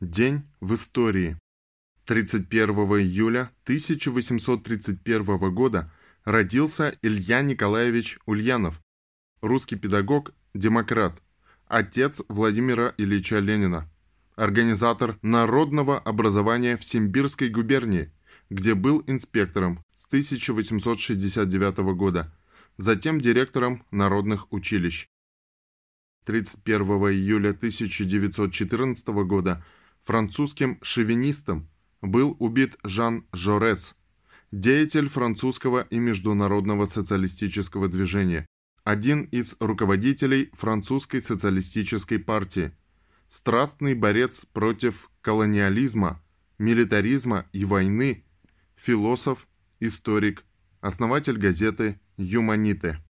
День в истории. 31 июля 1831 года родился Илья Николаевич Ульянов, русский педагог, демократ, отец Владимира Ильича Ленина, организатор народного образования в Симбирской губернии, где был инспектором с 1869 года, затем директором народных училищ. 31 июля 1914 года французским шовинистом был убит Жан Жорес, деятель французского и международного социалистического движения, один из руководителей французской социалистической партии, страстный борец против колониализма, милитаризма и войны, философ, историк, основатель газеты «Юманите».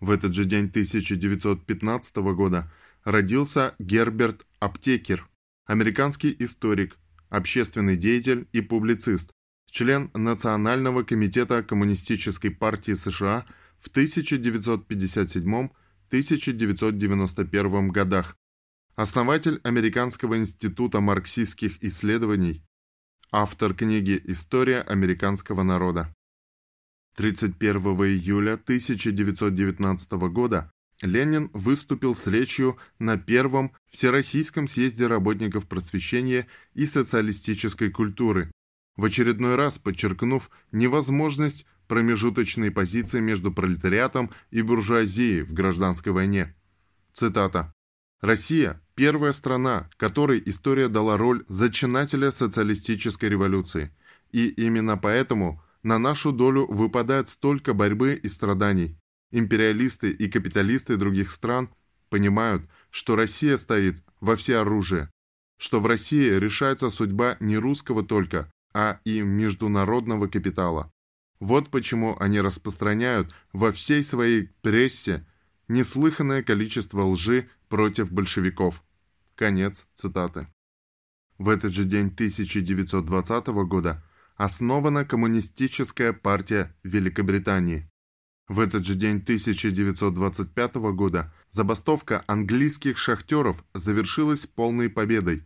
В этот же день 1915 года родился Герберт Аптекер, американский историк, общественный деятель и публицист, член Национального комитета Коммунистической партии США в 1957-1991 годах, основатель Американского института марксистских исследований, автор книги «История американского народа». 31 июля 1919 года Ленин выступил с речью на Первом Всероссийском съезде работников просвещения и социалистической культуры, в очередной раз подчеркнув невозможность промежуточной позиции между пролетариатом и буржуазией в гражданской войне. Цитата. «Россия – первая страна, которой история дала роль зачинателя социалистической революции, и именно поэтому – на нашу долю выпадает столько борьбы и страданий. Империалисты и капиталисты других стран понимают, что Россия стоит во всеоружие, что в России решается судьба не русского только, а и международного капитала. Вот почему они распространяют во всей своей прессе неслыханное количество лжи против большевиков. Конец цитаты. В этот же день 1920 года основана Коммунистическая партия Великобритании. В этот же день 1925 года забастовка английских шахтеров завершилась полной победой.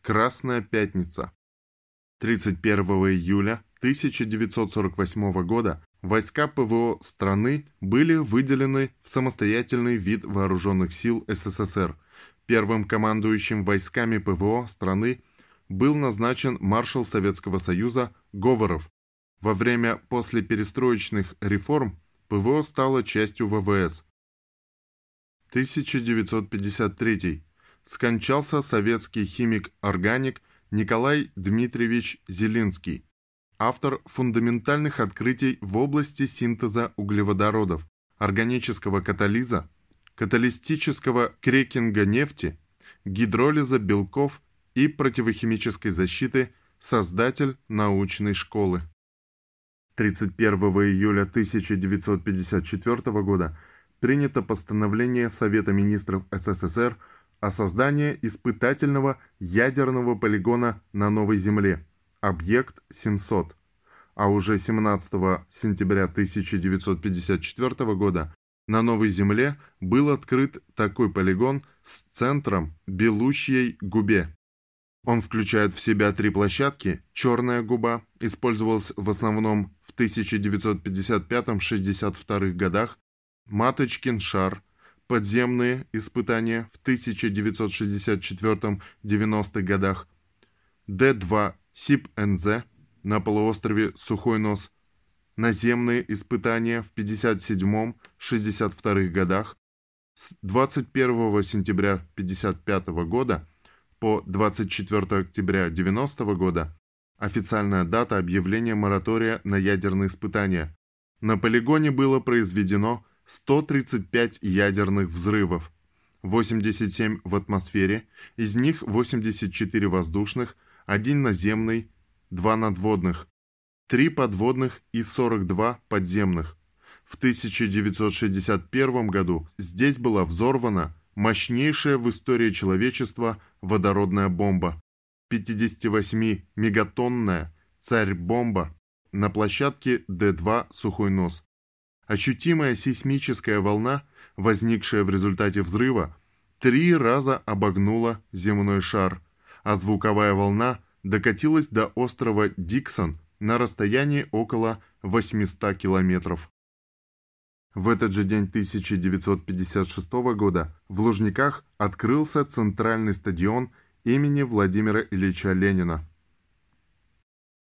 Красная пятница. 31 июля 1948 года войска ПВО страны были выделены в самостоятельный вид вооруженных сил СССР. Первым командующим войсками ПВО страны был назначен маршал Советского Союза Говоров. Во время послеперестроечных реформ ПВО стало частью ВВС. 1953. Скончался советский химик-органик Николай Дмитриевич Зелинский, автор фундаментальных открытий в области синтеза углеводородов, органического катализа, каталистического крекинга нефти, гидролиза белков и противохимической защиты создатель научной школы. 31 июля 1954 года принято постановление Совета министров СССР о создании испытательного ядерного полигона на Новой Земле, объект 700, а уже 17 сентября 1954 года на Новой Земле был открыт такой полигон с центром Белущей губе. Он включает в себя три площадки. Черная губа использовалась в основном в 1955-62 годах. Маточкин шар. Подземные испытания в 1964-90 годах. Д-2 СИП-НЗ на полуострове Сухой Нос. Наземные испытания в 57-62 годах. С 21 сентября 1955 года по 24 октября 90 года официальная дата объявления моратория на ядерные испытания. На полигоне было произведено 135 ядерных взрывов, 87 в атмосфере, из них 84 воздушных, 1 наземный, 2 надводных, 3 подводных и 42 подземных. В 1961 году здесь была взорвана мощнейшая в истории человечества водородная бомба. 58-мегатонная «Царь-бомба» на площадке Д-2 «Сухой нос». Ощутимая сейсмическая волна, возникшая в результате взрыва, три раза обогнула земной шар, а звуковая волна докатилась до острова Диксон на расстоянии около 800 километров. В этот же день 1956 года в Лужниках открылся центральный стадион имени Владимира Ильича Ленина.